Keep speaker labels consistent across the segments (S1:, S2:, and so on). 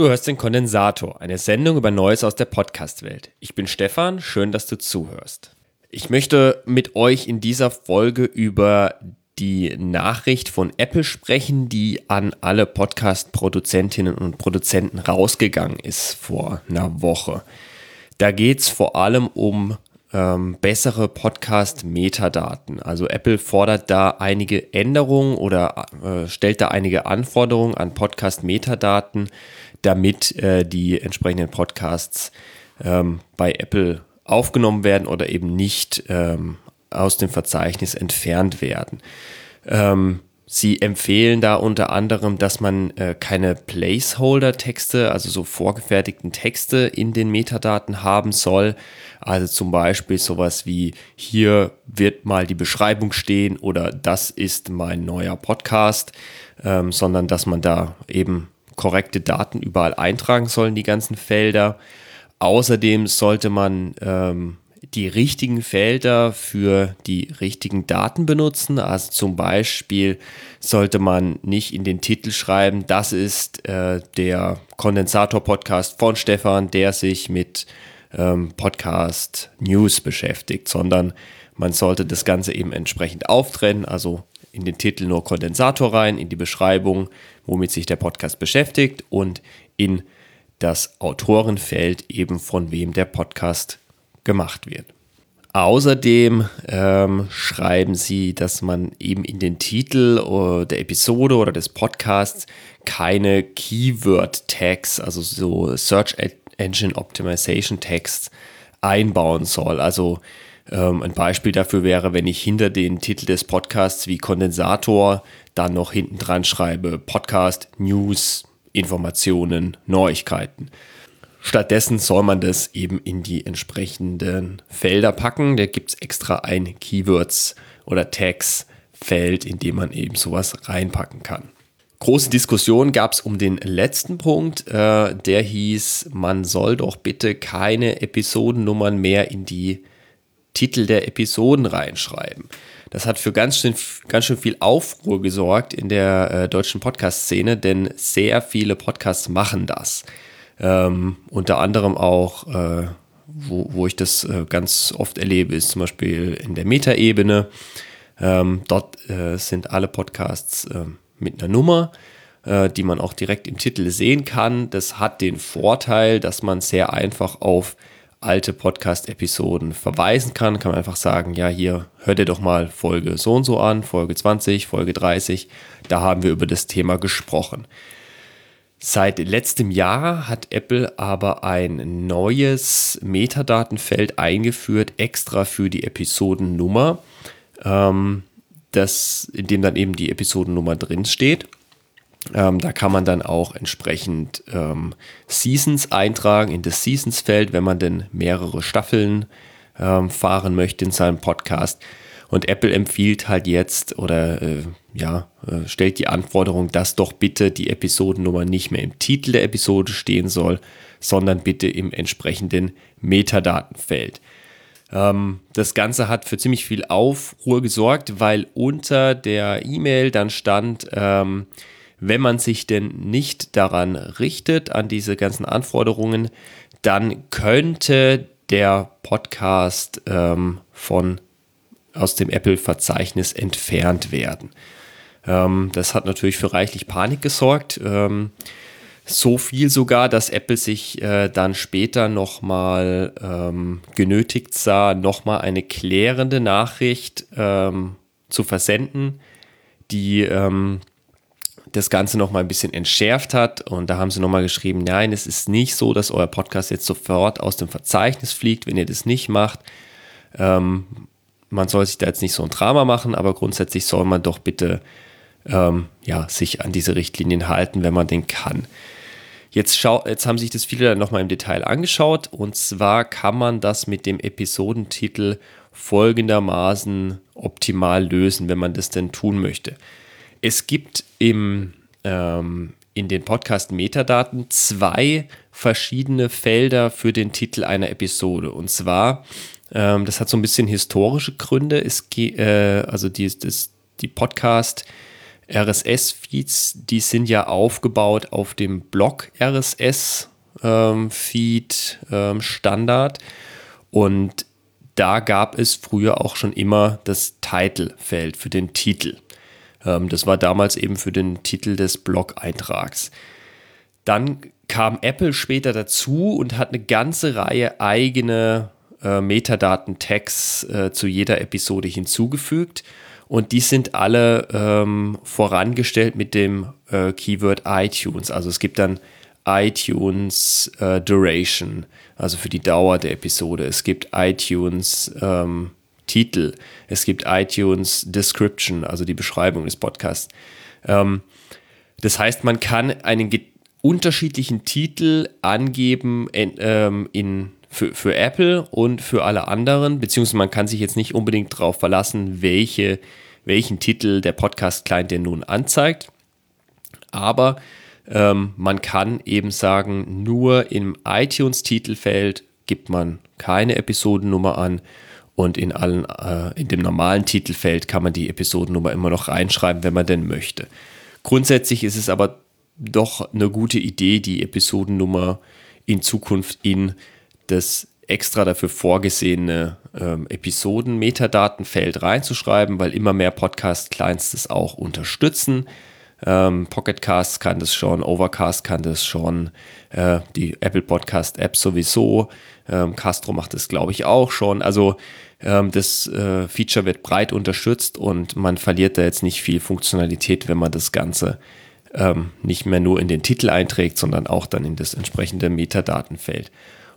S1: Du hörst den Kondensator, eine Sendung über Neues aus der Podcast-Welt. Ich bin Stefan, schön, dass du zuhörst. Ich möchte mit euch in dieser Folge über die Nachricht von Apple sprechen, die an alle Podcast-Produzentinnen und Produzenten rausgegangen ist vor einer Woche. Da geht es vor allem um ähm, bessere Podcast-Metadaten. Also Apple fordert da einige Änderungen oder äh, stellt da einige Anforderungen an Podcast-Metadaten, damit äh, die entsprechenden Podcasts ähm, bei Apple aufgenommen werden oder eben nicht ähm, aus dem Verzeichnis entfernt werden. Ähm, Sie empfehlen da unter anderem, dass man äh, keine Placeholder-Texte, also so vorgefertigten Texte in den Metadaten haben soll. Also zum Beispiel sowas wie hier wird mal die Beschreibung stehen oder das ist mein neuer Podcast, ähm, sondern dass man da eben korrekte Daten überall eintragen soll in die ganzen Felder. Außerdem sollte man ähm, die richtigen Felder für die richtigen Daten benutzen. Also zum Beispiel sollte man nicht in den Titel schreiben, das ist äh, der Kondensator-Podcast von Stefan, der sich mit ähm, Podcast News beschäftigt, sondern man sollte das Ganze eben entsprechend auftrennen, also in den Titel nur Kondensator rein, in die Beschreibung, womit sich der Podcast beschäftigt und in das Autorenfeld eben von wem der Podcast gemacht wird. Außerdem ähm, schreiben sie, dass man eben in den Titel der Episode oder des Podcasts keine Keyword-Tags, also so Search Engine Optimization Tags einbauen soll. Also ähm, ein Beispiel dafür wäre, wenn ich hinter den Titel des Podcasts wie Kondensator dann noch hinten dran schreibe Podcast, News, Informationen, Neuigkeiten. Stattdessen soll man das eben in die entsprechenden Felder packen. Da gibt es extra ein Keywords oder Tags Feld, in dem man eben sowas reinpacken kann. Große Diskussion gab es um den letzten Punkt. Äh, der hieß, man soll doch bitte keine Episodennummern mehr in die Titel der Episoden reinschreiben. Das hat für ganz schön, ganz schön viel Aufruhr gesorgt in der äh, deutschen Podcast-Szene, denn sehr viele Podcasts machen das. Ähm, unter anderem auch, äh, wo, wo ich das äh, ganz oft erlebe, ist zum Beispiel in der Metaebene. Ähm, dort äh, sind alle Podcasts äh, mit einer Nummer, äh, die man auch direkt im Titel sehen kann. Das hat den Vorteil, dass man sehr einfach auf alte Podcast-Episoden verweisen kann. Kann man einfach sagen, ja, hier hört ihr doch mal Folge so und so an, Folge 20, Folge 30. Da haben wir über das Thema gesprochen. Seit letztem Jahr hat Apple aber ein neues Metadatenfeld eingeführt, extra für die Episodennummer, ähm, das, in dem dann eben die Episodennummer drin steht. Ähm, da kann man dann auch entsprechend ähm, Seasons eintragen in das Seasons-Feld, wenn man denn mehrere Staffeln ähm, fahren möchte in seinem Podcast. Und Apple empfiehlt halt jetzt oder äh, ja, äh, stellt die Anforderung, dass doch bitte die Episodennummer nicht mehr im Titel der Episode stehen soll, sondern bitte im entsprechenden Metadatenfeld. Ähm, das Ganze hat für ziemlich viel Aufruhr gesorgt, weil unter der E-Mail dann stand, ähm, wenn man sich denn nicht daran richtet, an diese ganzen Anforderungen, dann könnte der Podcast ähm, von aus dem Apple-Verzeichnis entfernt werden. Ähm, das hat natürlich für reichlich Panik gesorgt. Ähm, so viel sogar, dass Apple sich äh, dann später nochmal ähm, genötigt sah, nochmal eine klärende Nachricht ähm, zu versenden, die ähm, das Ganze nochmal ein bisschen entschärft hat. Und da haben sie nochmal geschrieben, nein, es ist nicht so, dass euer Podcast jetzt sofort aus dem Verzeichnis fliegt, wenn ihr das nicht macht. Ähm, man soll sich da jetzt nicht so ein Drama machen, aber grundsätzlich soll man doch bitte ähm, ja, sich an diese Richtlinien halten, wenn man den kann. Jetzt, schau, jetzt haben sich das viele dann nochmal im Detail angeschaut und zwar kann man das mit dem Episodentitel folgendermaßen optimal lösen, wenn man das denn tun möchte. Es gibt im, ähm, in den Podcast-Metadaten zwei verschiedene Felder für den Titel einer Episode. Und zwar, ähm, das hat so ein bisschen historische Gründe. Es, äh, also die, das, die Podcast- RSS-Feeds, die sind ja aufgebaut auf dem Blog RSS-Feed ähm, ähm, Standard und da gab es früher auch schon immer das Title-Feld für den Titel. Ähm, das war damals eben für den Titel des Blog-Eintrags. Dann kam Apple später dazu und hat eine ganze Reihe eigene äh, Metadaten-Tags äh, zu jeder Episode hinzugefügt. Und die sind alle ähm, vorangestellt mit dem äh, Keyword iTunes. Also es gibt dann iTunes äh, Duration, also für die Dauer der Episode. Es gibt iTunes ähm, Titel. Es gibt iTunes Description, also die Beschreibung des Podcasts. Ähm, das heißt, man kann einen unterschiedlichen Titel angeben in, ähm, in für, für Apple und für alle anderen, beziehungsweise man kann sich jetzt nicht unbedingt darauf verlassen, welche, welchen Titel der Podcast-Client denn nun anzeigt. Aber ähm, man kann eben sagen, nur im iTunes-Titelfeld gibt man keine Episodennummer an und in allen, äh, in dem normalen Titelfeld kann man die Episodennummer immer noch reinschreiben, wenn man denn möchte. Grundsätzlich ist es aber doch eine gute Idee, die Episodennummer in Zukunft in das extra dafür vorgesehene ähm, Episoden-Metadatenfeld reinzuschreiben, weil immer mehr Podcast-Clients das auch unterstützen. Ähm, Pocketcast kann das schon, Overcast kann das schon, äh, die Apple Podcast App sowieso, ähm, Castro macht das glaube ich auch schon. Also ähm, das äh, Feature wird breit unterstützt und man verliert da jetzt nicht viel Funktionalität, wenn man das Ganze ähm, nicht mehr nur in den Titel einträgt, sondern auch dann in das entsprechende Metadatenfeld.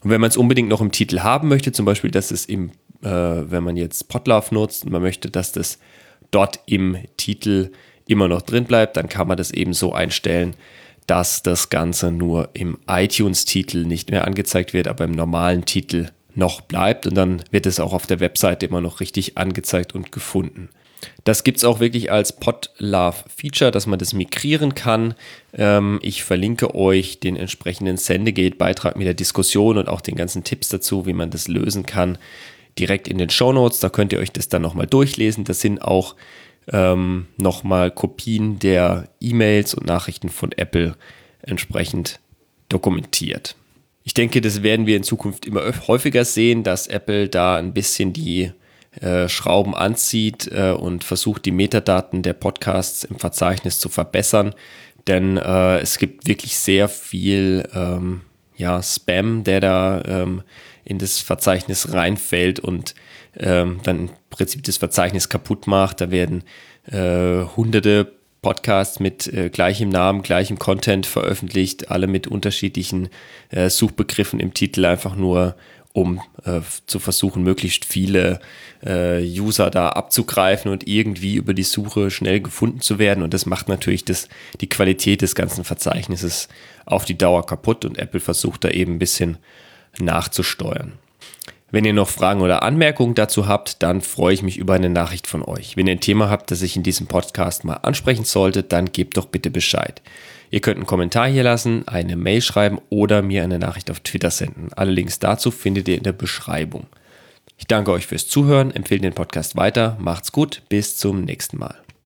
S1: Und wenn man es unbedingt noch im Titel haben möchte, zum Beispiel, dass es im, äh, wenn man jetzt Podlove nutzt und man möchte, dass das dort im Titel immer noch drin bleibt, dann kann man das eben so einstellen, dass das Ganze nur im iTunes-Titel nicht mehr angezeigt wird, aber im normalen Titel noch bleibt und dann wird es auch auf der Webseite immer noch richtig angezeigt und gefunden. Das gibt es auch wirklich als Podlove-Feature, dass man das migrieren kann. Ähm, ich verlinke euch den entsprechenden Sendegate-Beitrag mit der Diskussion und auch den ganzen Tipps dazu, wie man das lösen kann, direkt in den Show Notes. Da könnt ihr euch das dann nochmal durchlesen. Das sind auch ähm, nochmal Kopien der E-Mails und Nachrichten von Apple entsprechend dokumentiert. Ich denke, das werden wir in Zukunft immer häufiger sehen, dass Apple da ein bisschen die äh, Schrauben anzieht äh, und versucht, die Metadaten der Podcasts im Verzeichnis zu verbessern. Denn äh, es gibt wirklich sehr viel ähm, ja, Spam, der da ähm, in das Verzeichnis reinfällt und ähm, dann im Prinzip das Verzeichnis kaputt macht. Da werden äh, hunderte Podcasts mit äh, gleichem Namen, gleichem Content veröffentlicht, alle mit unterschiedlichen äh, Suchbegriffen im Titel, einfach nur um äh, zu versuchen, möglichst viele äh, User da abzugreifen und irgendwie über die Suche schnell gefunden zu werden. Und das macht natürlich das, die Qualität des ganzen Verzeichnisses auf die Dauer kaputt und Apple versucht da eben ein bisschen nachzusteuern. Wenn ihr noch Fragen oder Anmerkungen dazu habt, dann freue ich mich über eine Nachricht von euch. Wenn ihr ein Thema habt, das ich in diesem Podcast mal ansprechen sollte, dann gebt doch bitte Bescheid. Ihr könnt einen Kommentar hier lassen, eine Mail schreiben oder mir eine Nachricht auf Twitter senden. Alle Links dazu findet ihr in der Beschreibung. Ich danke euch fürs Zuhören, empfehle den Podcast weiter, macht's gut, bis zum nächsten Mal.